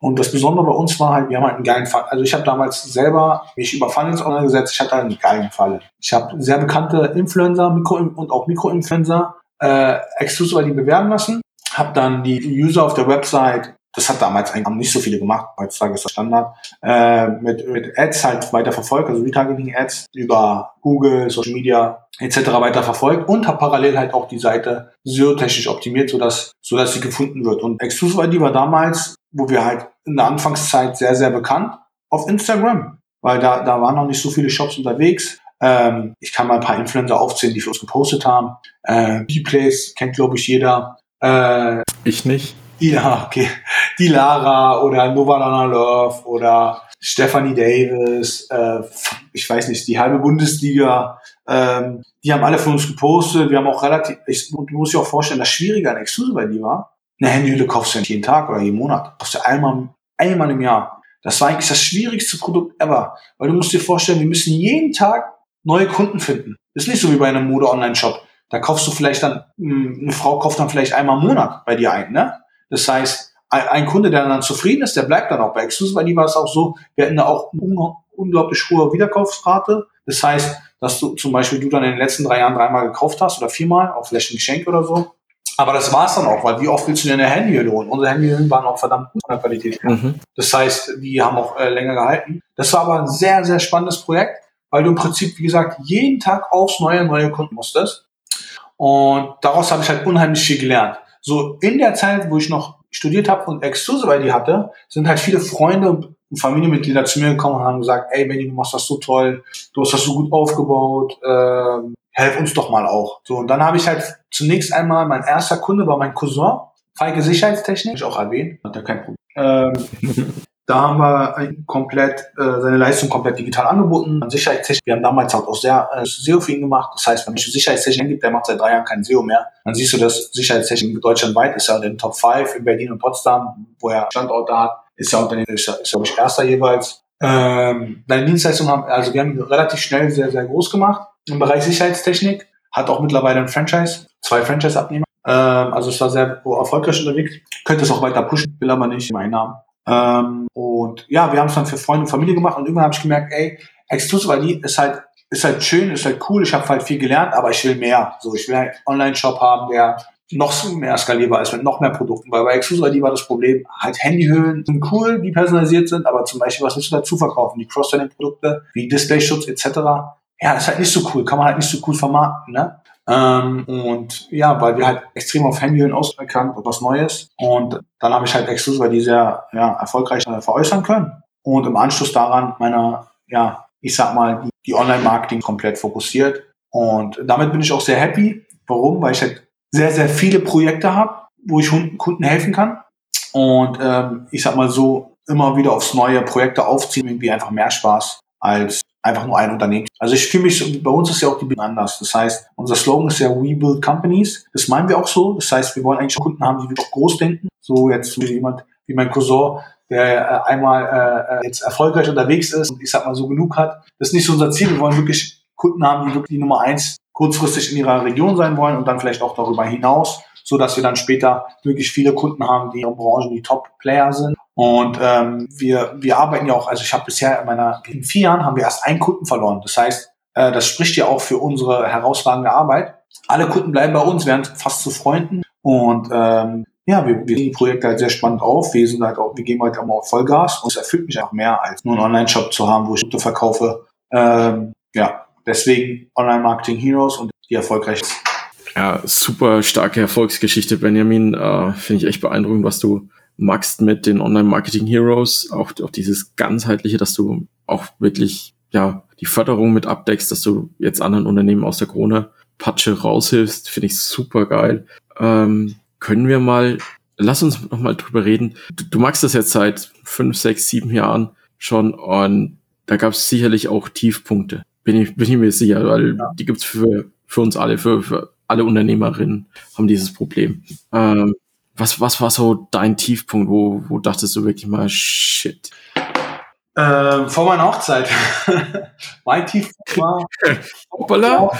Und das Besondere bei uns war halt, wir haben halt einen geilen Fall. Also ich habe damals selber mich über Funnels gesetzt, ich hatte einen geilen Fall. Ich habe sehr bekannte Influencer Mikro und auch Mikroinfluencer äh, Exclusive ID bewerben lassen, habe dann die User auf der Website das hat damals eigentlich nicht so viele gemacht, heutzutage ist das Standard, äh, mit, mit Ads halt weiter verfolgt, also Retargeting-Ads über Google, Social Media etc. weiter verfolgt und habe parallel halt auch die Seite SEO-technisch optimiert, sodass, sodass sie gefunden wird. Und Exclusive ID war damals, wo wir halt in der Anfangszeit sehr, sehr bekannt, auf Instagram, weil da, da waren noch nicht so viele Shops unterwegs. Ähm, ich kann mal ein paar Influencer aufzählen, die für uns gepostet haben. Äh, B-Place kennt, glaube ich, jeder. Äh, ich nicht. Ja, okay. Die Lara oder Novalana Love oder Stephanie Davis, äh, ich weiß nicht, die halbe Bundesliga, ähm, die haben alle von uns gepostet. Wir haben auch relativ, ich, musst dir auch vorstellen, das Schwierige an Exclusive bei die war, eine Handyhülle kaufst du nicht jeden Tag oder jeden Monat. Kaufst du einmal, einmal im Jahr. Das war eigentlich das schwierigste Produkt ever. Weil du musst dir vorstellen, wir müssen jeden Tag neue Kunden finden. Das ist nicht so wie bei einem Mode-Online-Shop. Da kaufst du vielleicht dann, hm, eine Frau kauft dann vielleicht einmal im Monat bei dir ein, ne? Das heißt, ein Kunde, der dann zufrieden ist, der bleibt dann auch bei Exclusive ID war es auch so, wir hatten da auch eine unglaublich hohe Wiederkaufsrate. Das heißt, dass du zum Beispiel du dann in den letzten drei Jahren dreimal gekauft hast oder viermal, auch vielleicht ein Geschenk oder so. Aber das war es dann auch, weil wie oft willst du dir eine Handyhülle holen? Unsere Handyhüllen waren auch verdammt gut von der Qualität her. Mhm. Das heißt, die haben auch äh, länger gehalten. Das war aber ein sehr, sehr spannendes Projekt, weil du im Prinzip, wie gesagt, jeden Tag aufs neue, neue Kunden musstest. Und daraus habe ich halt unheimlich viel gelernt. So in der Zeit, wo ich noch studiert habe und Exclusive ID hatte, sind halt viele Freunde und Familienmitglieder zu mir gekommen und haben gesagt, ey Benny, du machst das so toll, du hast das so gut aufgebaut, äh, helf uns doch mal auch. So, und dann habe ich halt zunächst einmal, mein erster Kunde war mein Cousin, Feige Sicherheitstechnik, ich auch erwähnt, hat er kein Problem. Ähm, Da haben wir komplett äh, seine Leistung komplett digital angeboten. Sicherheitstechnik, wir haben damals auch sehr äh, SEO für ihn gemacht. Das heißt, wenn es Sicherheitstechnik gibt, der macht seit drei Jahren kein SEO mehr, dann siehst du, dass Sicherheitstechnik deutschlandweit ist ja in den Top 5 in Berlin und Potsdam, wo er Standorte hat, ist ja Unternehmen, ist, ist glaube ich, erster jeweils. Ähm, deine Dienstleistung haben, also wir haben relativ schnell sehr, sehr groß gemacht im Bereich Sicherheitstechnik, hat auch mittlerweile ein Franchise, zwei Franchise-Abnehmer. Ähm, also es war sehr erfolgreich unterwegs. Könnte es auch weiter pushen, will aber nicht meinen Namen. Ähm, und ja, wir haben es dann für Freunde und Familie gemacht und irgendwann habe ich gemerkt, ey, Exclusive ID ist halt, ist halt schön, ist halt cool, ich habe halt viel gelernt, aber ich will mehr. So, ich will halt Online-Shop haben, der noch mehr skalierbar ist mit noch mehr Produkten, weil bei Exclusive ID war das Problem, halt Handyhüllen sind cool, die personalisiert sind, aber zum Beispiel, was willst du dazu verkaufen? Die Cross-Selling-Produkte wie Displayschutz etc. Ja, ist halt nicht so cool, kann man halt nicht so cool vermarkten, ne? Ähm, und ja, weil wir halt extrem auf Handyhüllen ausbekannt und was Neues. Und dann habe ich halt Exclusive die sehr ja, erfolgreich äh, veräußern können. Und im Anschluss daran meiner, ja, ich sag mal, die, die Online-Marketing komplett fokussiert. Und damit bin ich auch sehr happy. Warum? Weil ich halt sehr, sehr viele Projekte habe, wo ich Kunden helfen kann. Und ähm, ich sag mal so, immer wieder aufs neue Projekte aufziehen, irgendwie einfach mehr Spaß als einfach nur ein Unternehmen. Also ich fühle mich, bei uns ist ja auch die anders. Das heißt, unser Slogan ist ja We Build Companies. Das meinen wir auch so. Das heißt, wir wollen eigentlich Kunden haben, die wirklich groß denken. So jetzt jemand wie mein Cousin, der äh, einmal äh, jetzt erfolgreich unterwegs ist und ich sag mal so genug hat. Das ist nicht so unser Ziel. Wir wollen wirklich Kunden haben, die wirklich die Nummer eins kurzfristig in ihrer Region sein wollen und dann vielleicht auch darüber hinaus, so dass wir dann später wirklich viele Kunden haben, die in Branchen die Top-Player sind. Und ähm, wir, wir arbeiten ja auch, also ich habe bisher in meiner, in vier Jahren haben wir erst einen Kunden verloren. Das heißt, äh, das spricht ja auch für unsere herausragende Arbeit. Alle Kunden bleiben bei uns, werden fast zu Freunden. Und ähm, ja, wir, wir sehen die Projekte halt sehr spannend auf. Wir sind halt auch, wir geben halt auch mal Vollgas und es erfüllt mich auch mehr, als nur einen Online-Shop zu haben, wo ich Produkte verkaufe. Ähm, ja, deswegen Online Marketing Heroes und die erfolgreich ist. Ja, super starke Erfolgsgeschichte, Benjamin. Äh, Finde ich echt beeindruckend, was du magst mit den Online Marketing Heroes. Auch, auch dieses ganzheitliche, dass du auch wirklich ja die Förderung mit abdeckst, dass du jetzt anderen Unternehmen aus der Corona-Patsche raushilfst, finde ich super geil. Ähm, können wir mal, lass uns noch mal drüber reden. Du, du magst das jetzt seit fünf, sechs, sieben Jahren schon und da gab es sicherlich auch Tiefpunkte. Bin ich, bin ich mir sicher, weil ja. die gibt's für, für uns alle, für, für alle Unternehmerinnen haben dieses Problem. Ähm, was, was war so dein Tiefpunkt? Wo, wo dachtest du wirklich mal, shit? Ähm, vor meiner Hochzeit. mein Tiefpunkt war. Hoppala.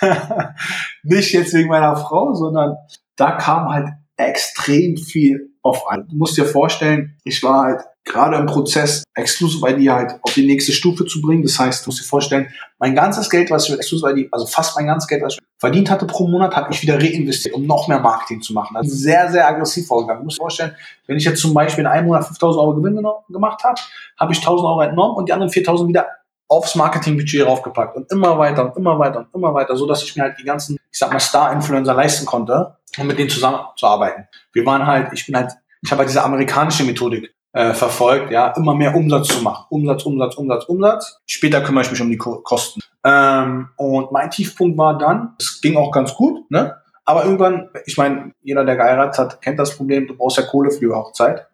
nicht jetzt wegen meiner Frau, sondern da kam halt extrem viel auf ein. Du musst dir vorstellen, ich war halt gerade im Prozess, Exclusive ID halt auf die nächste Stufe zu bringen. Das heißt, du musst dir vorstellen, mein ganzes Geld, was ich mit Exclusive ID, also fast mein ganzes Geld, was ich verdient hatte pro Monat, habe ich wieder reinvestiert, um noch mehr Marketing zu machen. Also sehr, sehr aggressiv vorgegangen. Du musst dir vorstellen, wenn ich jetzt zum Beispiel in einem Monat 5000 Euro Gewinn gemacht habe, habe ich 1000 Euro entnommen und die anderen 4000 wieder aufs Marketingbudget raufgepackt und immer weiter und immer weiter und immer weiter, so dass ich mir halt die ganzen, ich sag mal, Star-Influencer leisten konnte, um mit denen zusammenzuarbeiten. Wir waren halt, ich bin halt, ich habe halt diese amerikanische Methodik äh, verfolgt, ja, immer mehr Umsatz zu machen. Umsatz, Umsatz, Umsatz, Umsatz. Später kümmere ich mich um die Kosten. Ähm, und mein Tiefpunkt war dann, es ging auch ganz gut, ne? Aber irgendwann, ich meine, jeder, der geheiratet hat, kennt das Problem, du brauchst ja Kohle für die Hochzeit.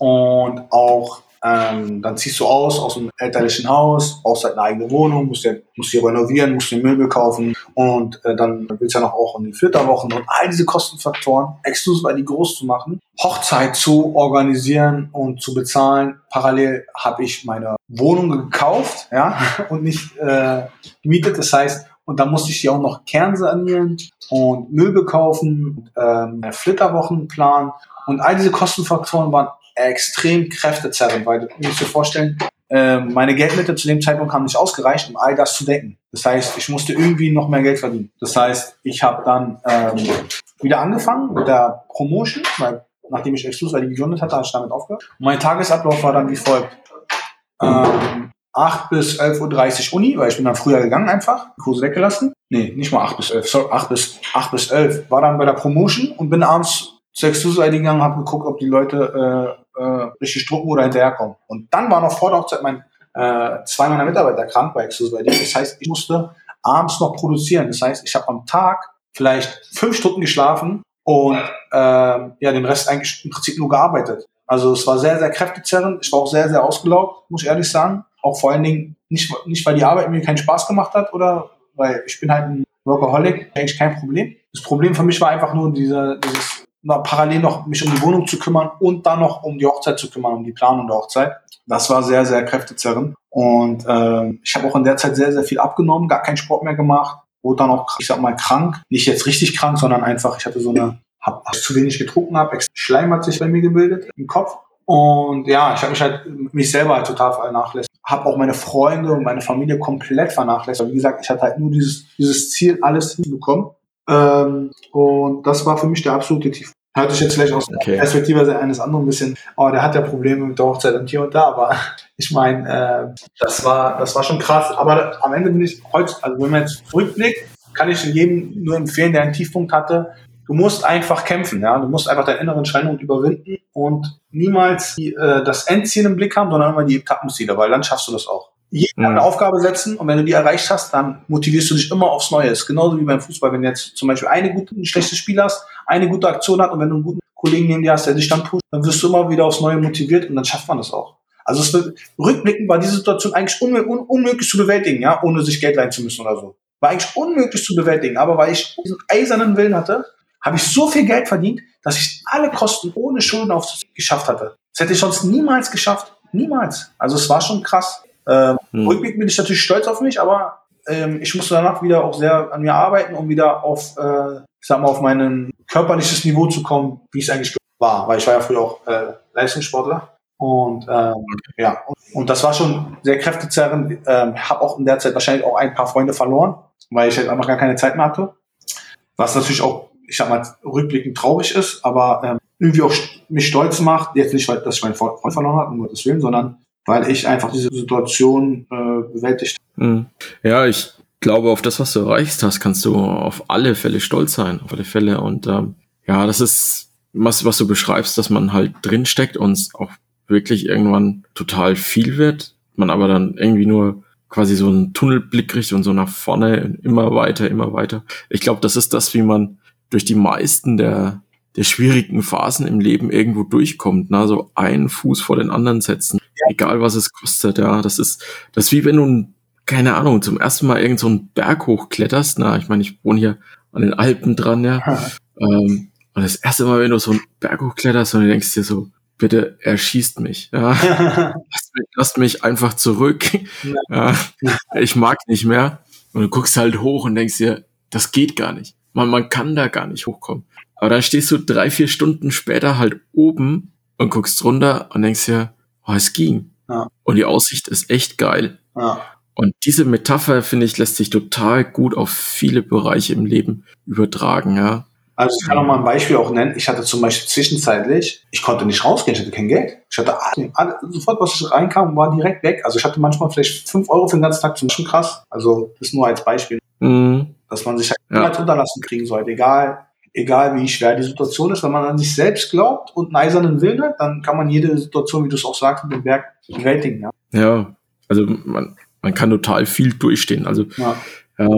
Und auch ähm, dann ziehst du aus aus einem elterlichen Haus, brauchst halt eine eigene Wohnung, musst, ja, musst hier renovieren, musst dir Möbel kaufen und äh, dann willst du ja noch auch in die Flitterwochen und all diese Kostenfaktoren exklusiv die groß zu machen, Hochzeit zu organisieren und zu bezahlen. Parallel habe ich meine Wohnung gekauft, ja, und nicht äh, gemietet. Das heißt, und dann musste ich hier auch noch Kern sanieren und Möbel kaufen, ähm, Flitterwochen planen. Und all diese Kostenfaktoren waren extrem kräftezerrend, weil du musst dir vorstellen, äh, meine Geldmittel zu dem Zeitpunkt haben nicht ausgereicht, um all das zu decken. Das heißt, ich musste irgendwie noch mehr Geld verdienen. Das heißt, ich habe dann ähm, wieder angefangen mit der Promotion, weil nachdem ich Exclusive gegründet hatte, habe ich damit aufgehört. Mein Tagesablauf war dann wie folgt. Ähm, 8 bis 11.30 Uhr Uni, weil ich bin dann früher gegangen einfach, Kurse weggelassen. Nee, nicht mal 8 bis 11, sorry, 8 bis, 8 bis 11. War dann bei der Promotion und bin abends zur Exclusive gegangen, habe geguckt, ob die Leute äh, richtig drucken oder hinterherkommen. Und dann war noch vor der Hochzeit mein, äh, zwei meiner Mitarbeiter krank bei Exclusive ID. Das heißt, ich musste abends noch produzieren. Das heißt, ich habe am Tag vielleicht fünf Stunden geschlafen und äh, ja, den Rest eigentlich im Prinzip nur gearbeitet. Also es war sehr, sehr kräftezerrend. Ich war auch sehr, sehr ausgelaugt, muss ich ehrlich sagen. Auch vor allen Dingen nicht, nicht weil die Arbeit mir keinen Spaß gemacht hat oder weil ich bin halt ein Workaholic, eigentlich kein Problem. Das Problem für mich war einfach nur diese, dieses parallel noch mich um die Wohnung zu kümmern und dann noch um die Hochzeit zu kümmern, um die Planung der Hochzeit. Das war sehr, sehr kräftezerrend. Und äh, ich habe auch in der Zeit sehr, sehr viel abgenommen, gar keinen Sport mehr gemacht, wurde dann auch, ich sag mal, krank. Nicht jetzt richtig krank, sondern einfach, ich hatte so eine, hab, hab zu wenig getrunken habe, Schleim hat sich bei mir gebildet im Kopf. Und ja, ich habe mich halt mich selber halt total vernachlässigt. Habe auch meine Freunde und meine Familie komplett vernachlässigt. Wie gesagt, ich hatte halt nur dieses, dieses Ziel, alles hinzubekommen. Ähm, und das war für mich der absolute Tief. Hört sich jetzt vielleicht aus okay. der Perspektive eines anderen ein bisschen, oh, der hat ja Probleme mit der Hochzeit und hier und da, aber ich meine, äh, das war, das war schon krass. Aber am Ende bin ich heute, also wenn man jetzt zurückblickt, kann ich jedem nur empfehlen, der einen Tiefpunkt hatte, du musst einfach kämpfen, ja, du musst einfach deinen inneren Schweinehund überwinden und niemals die, äh, das Endziel im Blick haben, sondern immer die Etappenziele, weil dann schaffst du das auch jeden mhm. eine Aufgabe setzen und wenn du die erreicht hast, dann motivierst du dich immer aufs Neue. Das ist genauso wie beim Fußball, wenn du jetzt zum Beispiel eine gute, ein schlechtes Spiel hast, eine gute Aktion hat und wenn du einen guten Kollegen neben dir hast, der dich dann pusht, dann wirst du immer wieder aufs Neue motiviert und dann schafft man das auch. Also es wird, rückblickend war diese Situation eigentlich unmö un unmöglich zu bewältigen, ja, ohne sich Geld leihen zu müssen oder so. War eigentlich unmöglich zu bewältigen, aber weil ich diesen eisernen Willen hatte, habe ich so viel Geld verdient, dass ich alle Kosten ohne Schulden aufgeschafft hatte. Das hätte ich sonst niemals geschafft. Niemals. Also es war schon krass. Ähm, hm. Rückblickend bin ich natürlich stolz auf mich, aber ähm, ich musste danach wieder auch sehr an mir arbeiten, um wieder auf, äh, ich sag mal, auf mein körperliches Niveau zu kommen, wie es eigentlich war. Weil ich war ja früher auch äh, Leistungssportler. Und ähm, ja, und, und das war schon sehr kräftezerrend. Ähm, habe auch in der Zeit wahrscheinlich auch ein paar Freunde verloren, weil ich halt einfach gar keine Zeit mehr hatte. Was natürlich auch, ich sag mal, rückblickend traurig ist, aber ähm, irgendwie auch mich stolz macht. Jetzt nicht, weil dass ich meinen Freund verloren habe, um Gottes Willen, sondern weil ich einfach diese Situation äh, bewältigt habe. Ja, ich glaube, auf das, was du erreicht hast, kannst du auf alle Fälle stolz sein, auf alle Fälle. Und ähm, ja, das ist was, was du beschreibst, dass man halt drinsteckt und auch wirklich irgendwann total viel wird, man aber dann irgendwie nur quasi so einen Tunnelblick kriegt und so nach vorne immer weiter, immer weiter. Ich glaube, das ist das, wie man durch die meisten der, der schwierigen Phasen im Leben irgendwo durchkommt. Ne? So einen Fuß vor den anderen setzen. Egal was es kostet. Ja, das ist, das ist wie wenn du, keine Ahnung, zum ersten Mal irgend so einen Berg hochkletterst. Na, ich meine, ich wohne hier an den Alpen dran, ja. ähm, und das erste Mal, wenn du so einen Berg hochkletterst und du denkst dir so, bitte erschießt mich. Ja. lasst, mich lasst mich einfach zurück. Ja. Ich mag nicht mehr. Und du guckst halt hoch und denkst dir, das geht gar nicht. Man, man kann da gar nicht hochkommen. Aber dann stehst du drei, vier Stunden später halt oben und guckst runter und denkst dir, oh, es ging. Ja. Und die Aussicht ist echt geil. Ja. Und diese Metapher, finde ich, lässt sich total gut auf viele Bereiche im Leben übertragen, ja. Also ich kann noch mal ein Beispiel auch nennen. Ich hatte zum Beispiel zwischenzeitlich, ich konnte nicht rausgehen, ich hatte kein Geld. Ich hatte alle, sofort, was ich reinkam, war direkt weg. Also ich hatte manchmal vielleicht fünf Euro für den ganzen Tag, zum Beispiel krass. Also das nur als Beispiel. Mhm. Dass man sich halt ja. niemals unterlassen kriegen sollte, egal, egal wie schwer die Situation ist. Wenn man an sich selbst glaubt und einen eisernen Willen hat, dann kann man jede Situation, wie du es auch sagst, mit dem Berg bewältigen. Ja, ja also man, man kann total viel durchstehen. Also ja. Ja,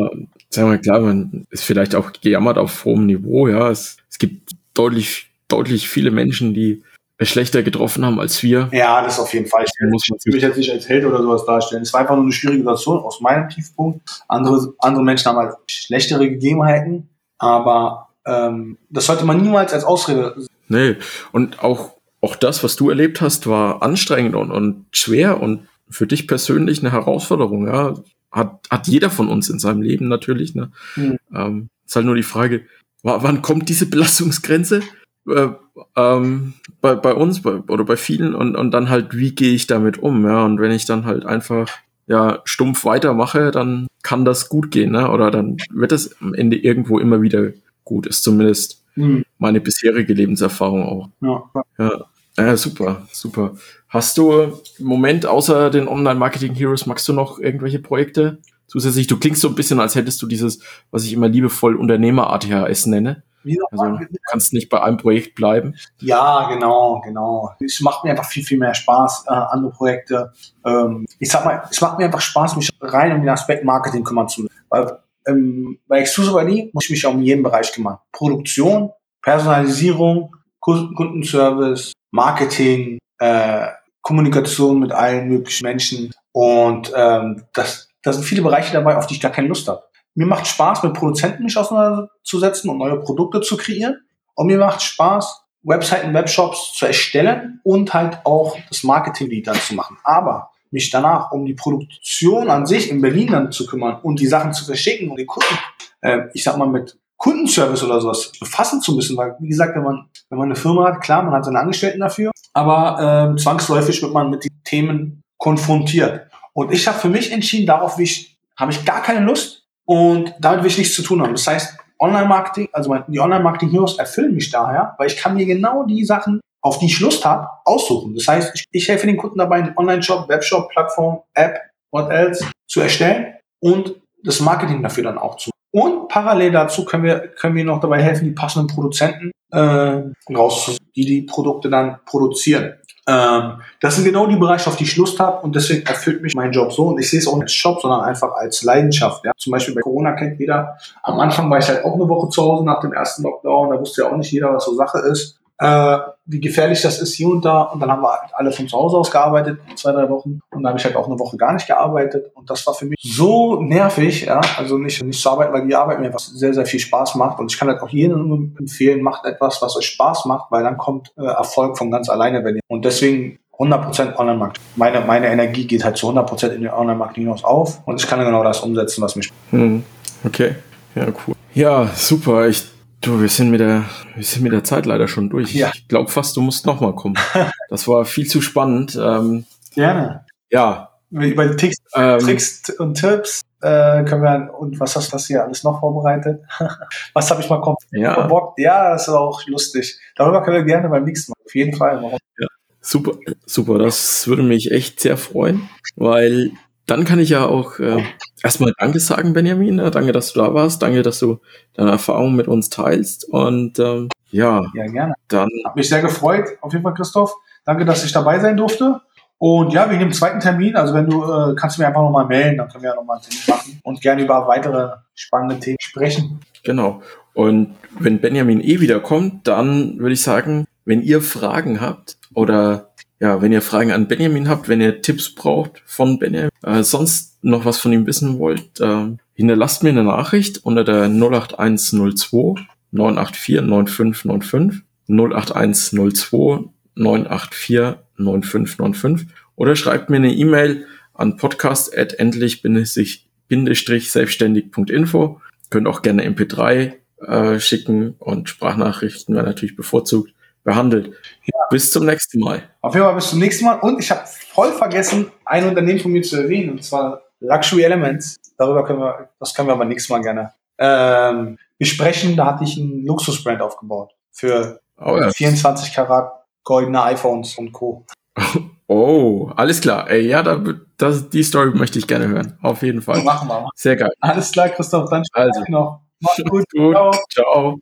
sagen wir klar, man ist vielleicht auch gejammert auf hohem Niveau, ja. Es, es gibt deutlich, deutlich viele Menschen, die schlechter getroffen haben als wir. Ja, das auf jeden Fall. Ich muss mich jetzt nicht als Held oder sowas darstellen. Es war einfach nur eine schwierige Situation aus meinem Tiefpunkt. Andere, andere Menschen haben halt schlechtere Gegebenheiten, aber ähm, das sollte man niemals als Ausrede. Nee, und auch, auch das, was du erlebt hast, war anstrengend und, und schwer und für dich persönlich eine Herausforderung, ja hat, hat jeder von uns in seinem Leben natürlich. Ne? Mhm. Ähm, ist halt nur die Frage, wann kommt diese Belastungsgrenze äh, ähm, bei, bei uns bei, oder bei vielen und, und dann halt, wie gehe ich damit um? Ja? Und wenn ich dann halt einfach ja stumpf weitermache, dann kann das gut gehen, ne? Oder dann wird das am Ende irgendwo immer wieder gut. Ist zumindest mhm. meine bisherige Lebenserfahrung auch. Ja. ja. Ja, super, super. Hast du im Moment außer den Online-Marketing Heroes, magst du noch irgendwelche Projekte zusätzlich? Du klingst so ein bisschen, als hättest du dieses, was ich immer liebevoll Unternehmer-ATHS nenne. Also, du kannst nicht bei einem Projekt bleiben. Ja, genau, genau. Es macht mir einfach viel, viel mehr Spaß, äh, andere Projekte. Ähm, ich sag mal, es macht mir einfach Spaß, mich rein um den Aspekt Marketing kümmern zu müssen. Weil ähm, bei Exclusive ID muss ich mich um jeden Bereich kümmern. Produktion, Personalisierung, Kundenservice, Marketing, äh, Kommunikation mit allen möglichen Menschen. Und ähm, das, das sind viele Bereiche dabei, auf die ich gar keine Lust habe. Mir macht Spaß, mit Produzenten mich auseinanderzusetzen und neue Produkte zu kreieren. Und mir macht Spaß, Webseiten, Webshops zu erstellen und halt auch das Marketing-Lead dann zu machen. Aber mich danach um die Produktion an sich in Berlin dann zu kümmern und die Sachen zu verschicken und die Kunden, äh, ich sag mal, mit Kundenservice oder sowas befassen zu müssen, weil wie gesagt, wenn man wenn man eine Firma hat, klar, man hat seine Angestellten dafür, aber äh, zwangsläufig wird man mit den Themen konfrontiert. Und ich habe für mich entschieden, darauf ich, habe ich gar keine Lust und damit will ich nichts zu tun haben. Das heißt, Online-Marketing, also die Online-Marketing-Heroes erfüllen mich daher, weil ich kann mir genau die Sachen, auf die ich Lust habe, aussuchen. Das heißt, ich, ich helfe den Kunden dabei, einen Online-Shop, Webshop, Plattform, App, what else zu erstellen und das Marketing dafür dann auch zu und parallel dazu können wir, können wir noch dabei helfen, die passenden Produzenten äh, rauszusuchen, die die Produkte dann produzieren. Ähm, das sind genau die Bereiche, auf die ich Lust habe und deswegen erfüllt mich mein Job so. Und ich sehe es auch nicht als Job, sondern einfach als Leidenschaft. Ja? Zum Beispiel bei Corona kennt jeder, am Anfang war ich halt auch eine Woche zu Hause nach dem ersten Lockdown, da wusste ja auch nicht jeder, was so Sache ist. Äh, wie gefährlich das ist hier und da. Und dann haben wir halt alle von zu Hause aus gearbeitet, zwei, drei Wochen. Und dann habe ich halt auch eine Woche gar nicht gearbeitet. Und das war für mich so nervig, ja, also nicht, nicht zu arbeiten, weil die Arbeit mir was sehr, sehr viel Spaß macht. Und ich kann halt auch jedem empfehlen, macht etwas, was euch Spaß macht, weil dann kommt äh, Erfolg von ganz alleine, wenn ihr. Und deswegen 100% Online-Marketing. Meine, meine Energie geht halt zu 100% in den Online-Marketing auf und ich kann genau das umsetzen, was mich. Hm. Okay, ja, cool. Ja, super. Ich Du, wir sind mit der, wir sind mit der Zeit leider schon durch. Ja. Ich glaube fast, du musst nochmal kommen. Das war viel zu spannend. Ähm, Gerne. Ja. Über Tricks, ähm, Tricks und Tipps äh, können wir, und was hast du hier alles noch vorbereitet? was habe ich mal komplett ja. verbockt? Ja, das ist auch lustig. Darüber können wir gerne beim nächsten Mal. Auf jeden Fall. Ja. Super, super. Das würde mich echt sehr freuen, weil dann kann ich ja auch äh, erstmal Danke sagen, Benjamin. Danke, dass du da warst. Danke, dass du deine Erfahrungen mit uns teilst. Und ähm, ja, ja, gerne. Dann Hat mich sehr gefreut, auf jeden Fall, Christoph. Danke, dass ich dabei sein durfte. Und ja, wegen dem zweiten Termin, also wenn du, äh, kannst du mir einfach nochmal melden, dann können wir ja nochmal einen Termin machen und gerne über weitere spannende Themen sprechen. Genau. Und wenn Benjamin eh wiederkommt, dann würde ich sagen, wenn ihr Fragen habt oder ja, wenn ihr Fragen an Benjamin habt, wenn ihr Tipps braucht von Benjamin, äh, sonst noch was von ihm wissen wollt, äh, hinterlasst mir eine Nachricht unter der 08102 984 9595 08102 984 9595 oder schreibt mir eine E-Mail an podcast@endlich-selbstständig.info. Könnt auch gerne MP3 äh, schicken und Sprachnachrichten werden natürlich bevorzugt behandelt. Ja. Bis zum nächsten Mal. Auf jeden Fall bis zum nächsten Mal. Und ich habe voll vergessen, ein Unternehmen von mir zu erwähnen, und zwar Luxury Elements. Darüber können wir, das können wir aber nächstes Mal gerne ähm, besprechen. Da hatte ich einen Luxusbrand aufgebaut für oh, ja. 24 Karat goldene iPhones und Co. Oh, alles klar. Ey, ja, da, das, die Story möchte ich gerne hören. Auf jeden Fall. Machen wir. Sehr geil. Alles klar, Christoph. Dann also. noch. Mach's gut. gut. Ciao. Ciao.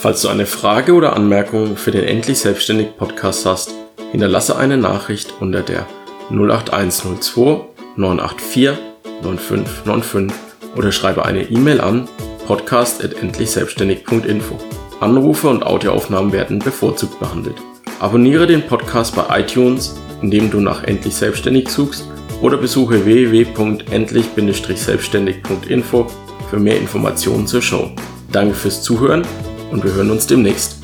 Falls du eine Frage oder Anmerkung für den Endlich Selbstständig Podcast hast, hinterlasse eine Nachricht unter der 08102 984 9595 oder schreibe eine E-Mail an podcast.endlichselbstständig.info. Anrufe und Audioaufnahmen werden bevorzugt behandelt. Abonniere den Podcast bei iTunes, indem du nach Endlich Selbstständig suchst oder besuche www.endlich-selbstständig.info für mehr Informationen zur Show. Danke fürs Zuhören und wir hören uns demnächst.